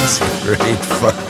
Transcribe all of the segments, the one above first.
It's great fun.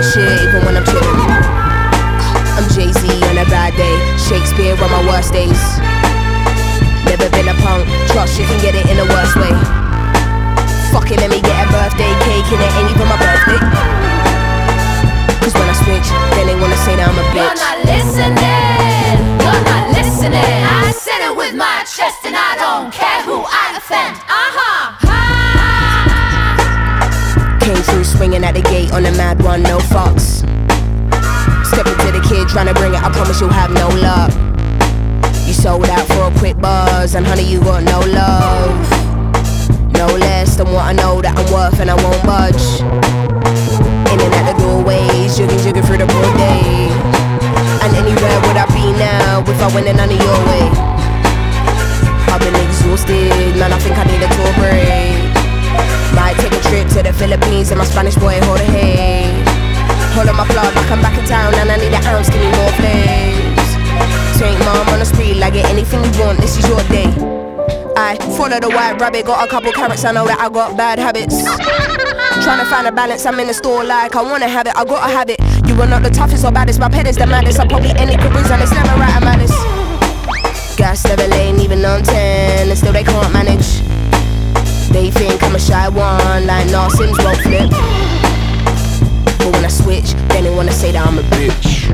Shit, even when I'm chillin'. I'm Jay Z on a bad day, Shakespeare on my worst days. Never been a punk, trust you can get it in the worst way. Fuck it, let me get a birthday cake and it ain't even my birthday. Cause when I switch, then they wanna say that I'm a bitch. You're not listening. You're not listening. I said it with my chest, and I don't care who I offend. Uh huh. Through swinging at the gate on a mad one, no fucks. Step into the kid trying to bring it, I promise you'll have no luck. You sold out for a quick buzz, and honey, you got no love. No less than what I know that I'm worth, and I won't budge. In and out the doorways, jigging, jigging through the broad day. And anywhere would I be now if I went in none of your way? I've been exhausted, man, I think I need a tour break. Might take a trip to the Philippines and my Spanish boy hold a hay. Hold on my blood like I'm back in town and I need an ounce, give me more flames. Take mom on the street, like get anything you want, this is your day. I follow the white rabbit, got a couple carrots, I know that I got bad habits. Trying to find a balance, I'm in the store like I wanna have it, I gotta have it. You are not the toughest or baddest, my pet is the maddest. I'm probably any careers and it's never right, I'm. Gas never lane, even on 10, and still they can't manage. They think I'm a shy one, like nah, Sims won't flip. But when I switch, then they wanna say that I'm a bitch.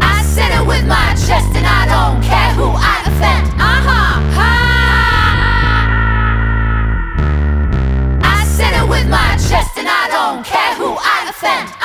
I said it with my chest, and I don't care who I offend. Uh huh. I said it with my chest, and I don't care who I offend.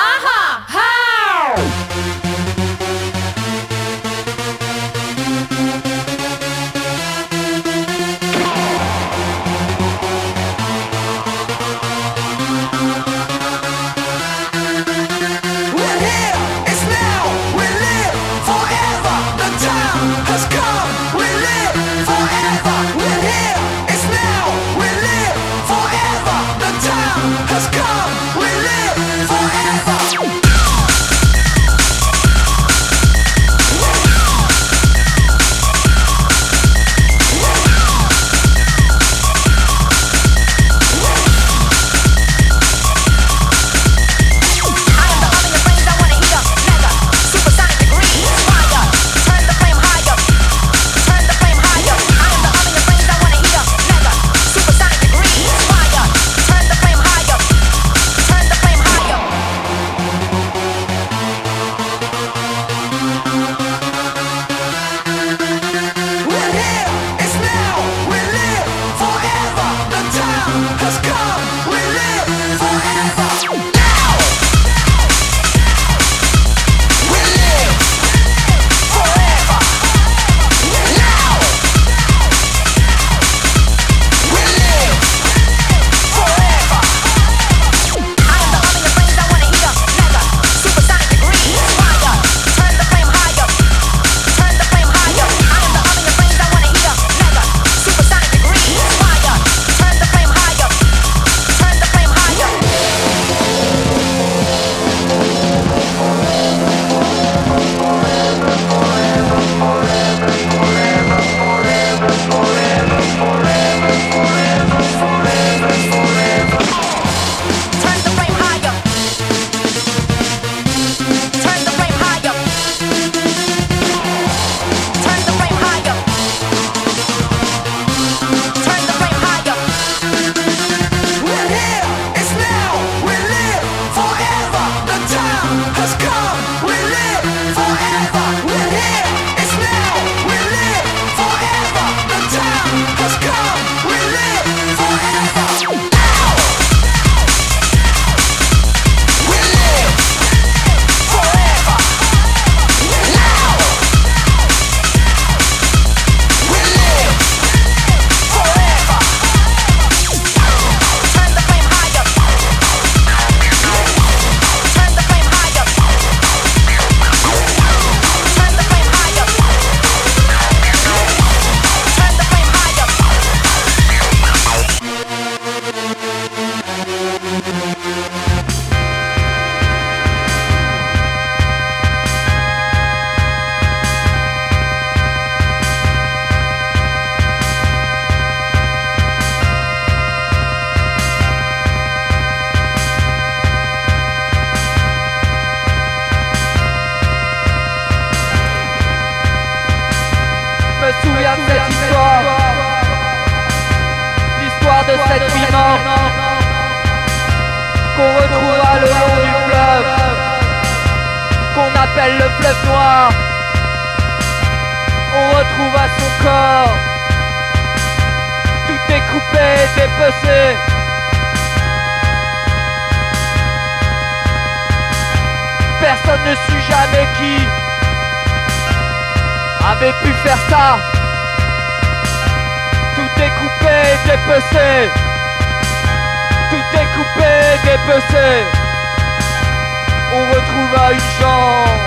On retrouva une jambe.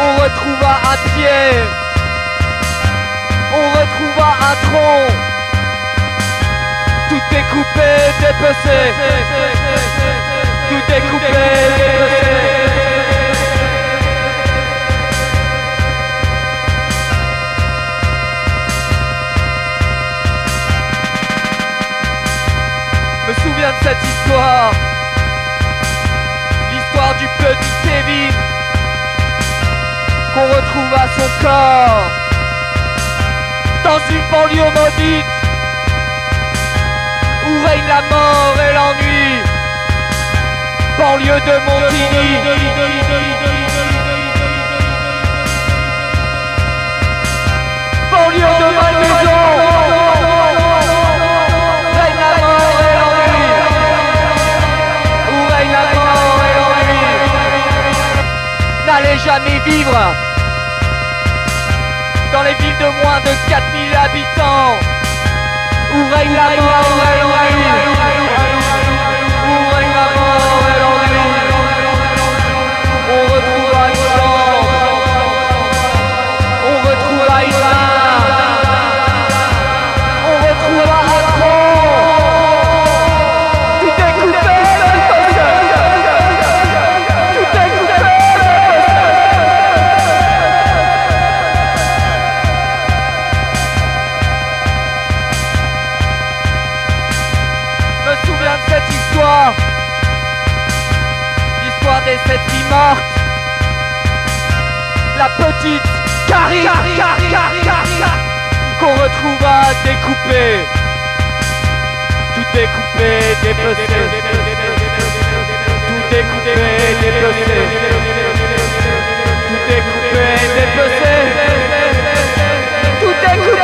On retrouva un pied. On retrouva un tronc. Tout est coupé, dépecé. Tout est coupé, dépecé. Souviens de cette histoire. L'histoire du petit Kevin qu'on retrouve à son corps dans une banlieue maudite où règne la mort et l'ennui. Banlieue de Montigny. Banlieue de Malmaison. Jamais vivre dans les villes de moins de 4000 habitants. Où règne la la petite Karine, qu'on retrouva découpée, tout découpé, dépecé, tout découpé, dépecé, tout découpé, dépecé, tout découpé.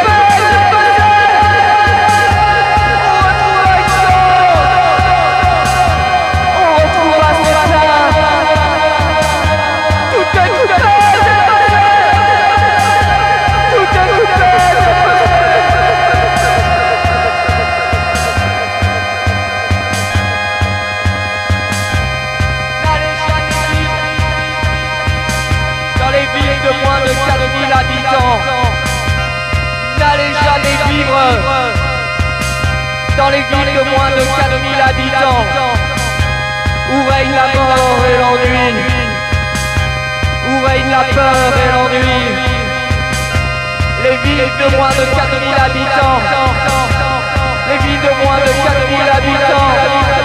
Dans les villes de moins de 4000 habitants. Où règne la mort et l'ennui, où règne la peur et l'ennui. Les villes de moins de 4000 habitants, les villes de moins de 4000 habitants,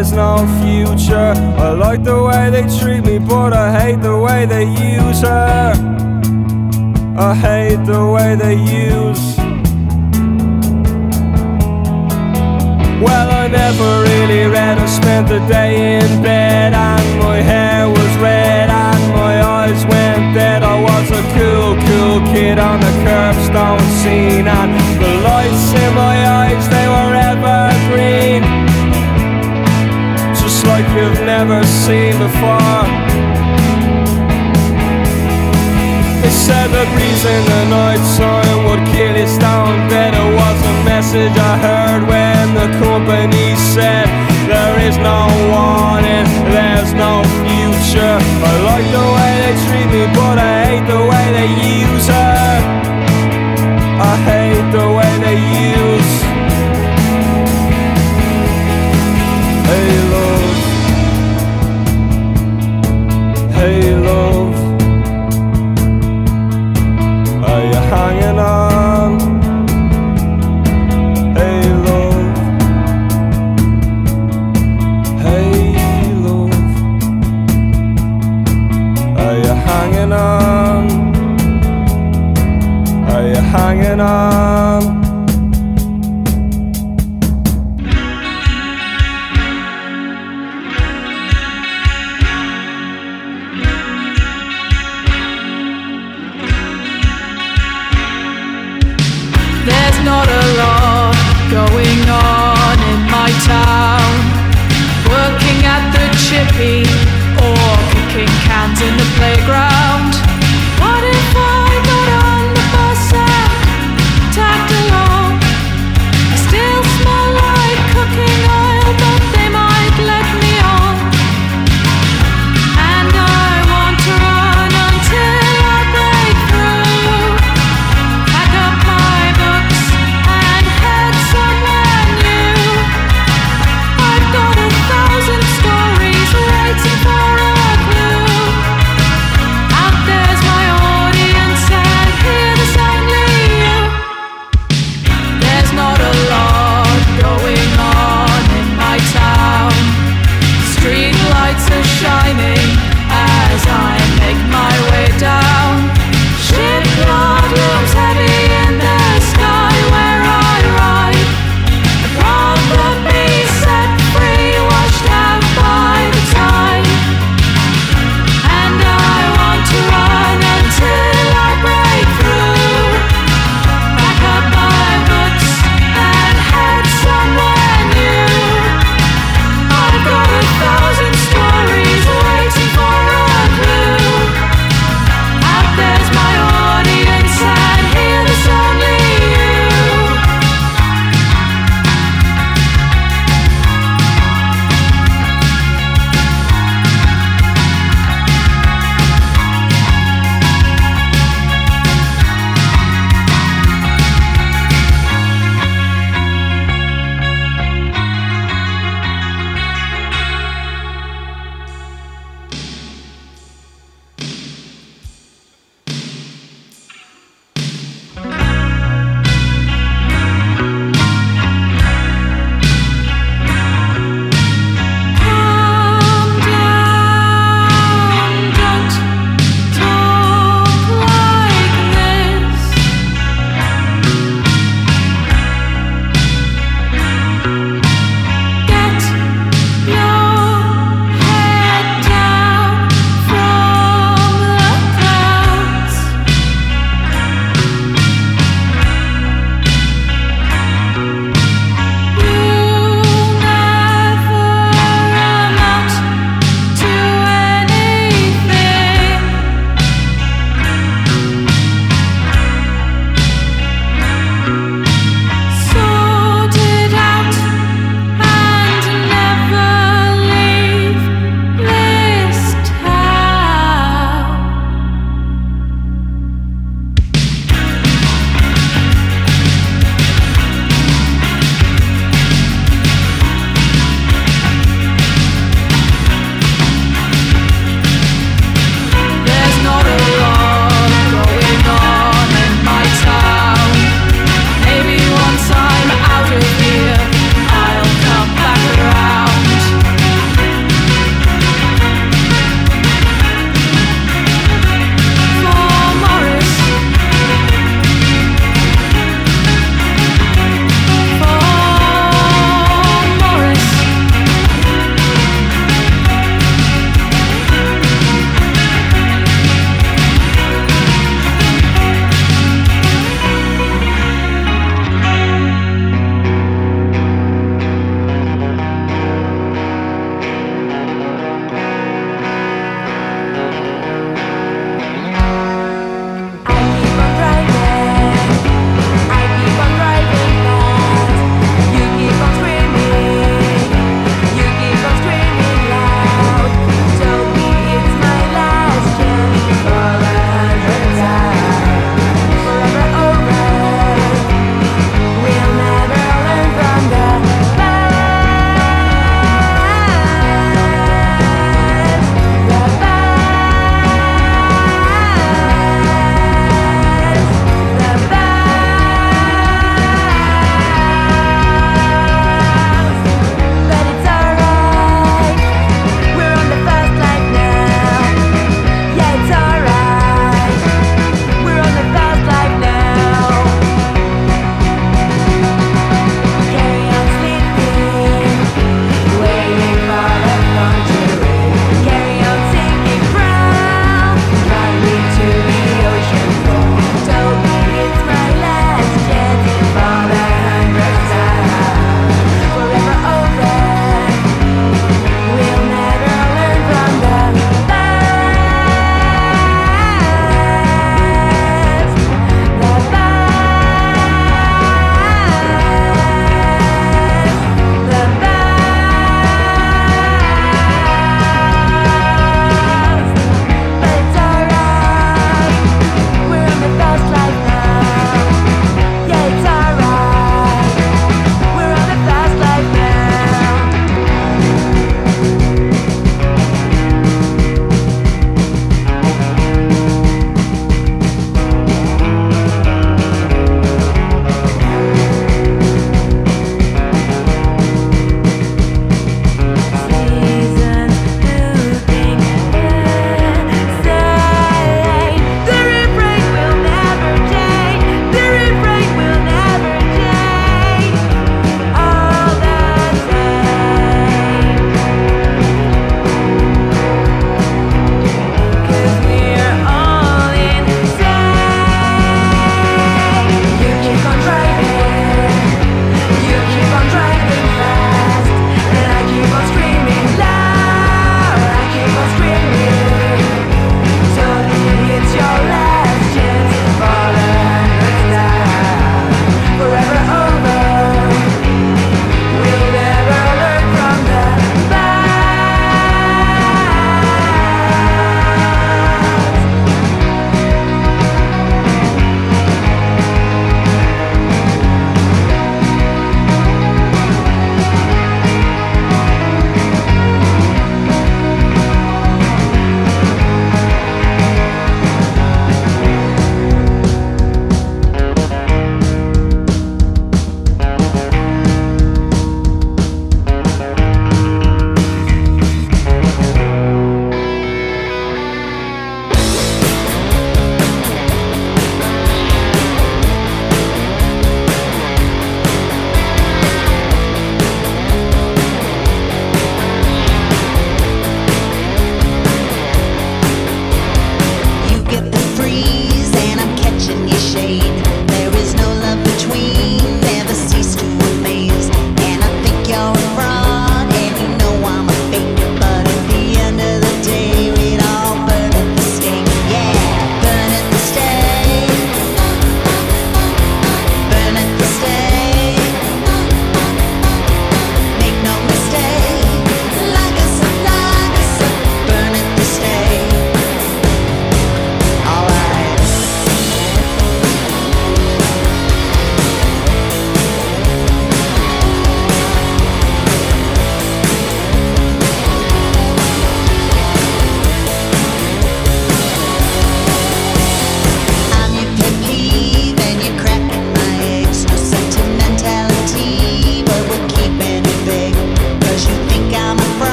and there is no future. I like the way they treat me, but I hate the way they use her. I hate the way they use. Well, I never really read. I spent the day in bed and my hair was red and my eyes went dead. I was a cool, cool kid on the curbstone scene and the lights in my eyes, they were evergreen. You've never seen before. They said the in the night time would kill you dead. It was a message I heard when the company said there is no warning, there's no future. I like the way they treat me, but I hate the way they use her. I hate the way they use. On? There's not a lot going on in my town. Working at the chippy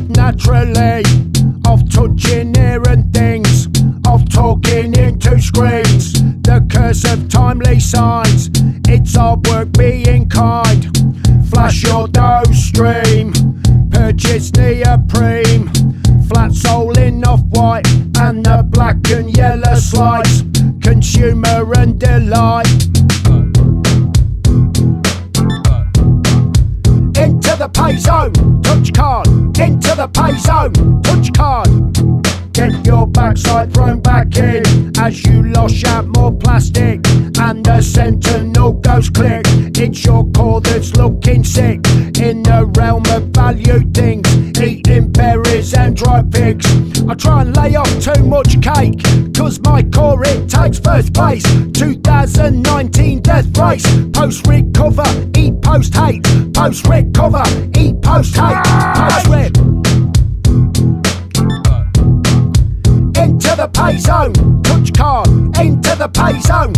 naturally of touching hearing things, of talking into screens, the curse of timely signs. birthplace. 2019 death race. Post recover, eat post hate. Post recover, eat post hate. Post rip. Into the pay zone. Touch car. Into the pay zone.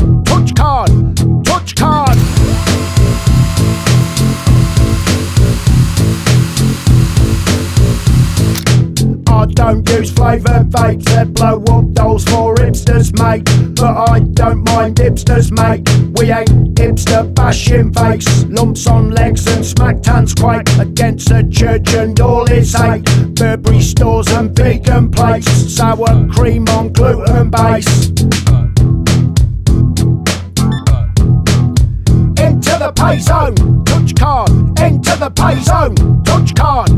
smash shin fakes, lumps on legs and smacked hands quite against the church and all its hate. Burberry stores and vegan plates, sour cream on gluten base. Into the pay zone, touch card. Into the pay zone, touch card,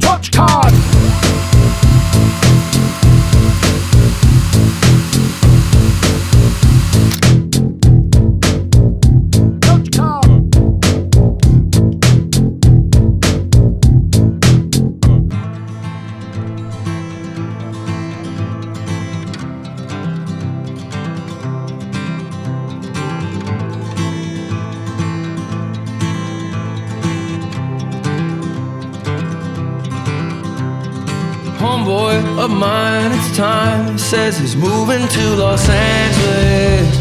touch card. time says he's moving to Los Angeles.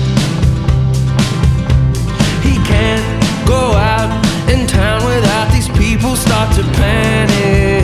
He can't go out in town without these people start to panic.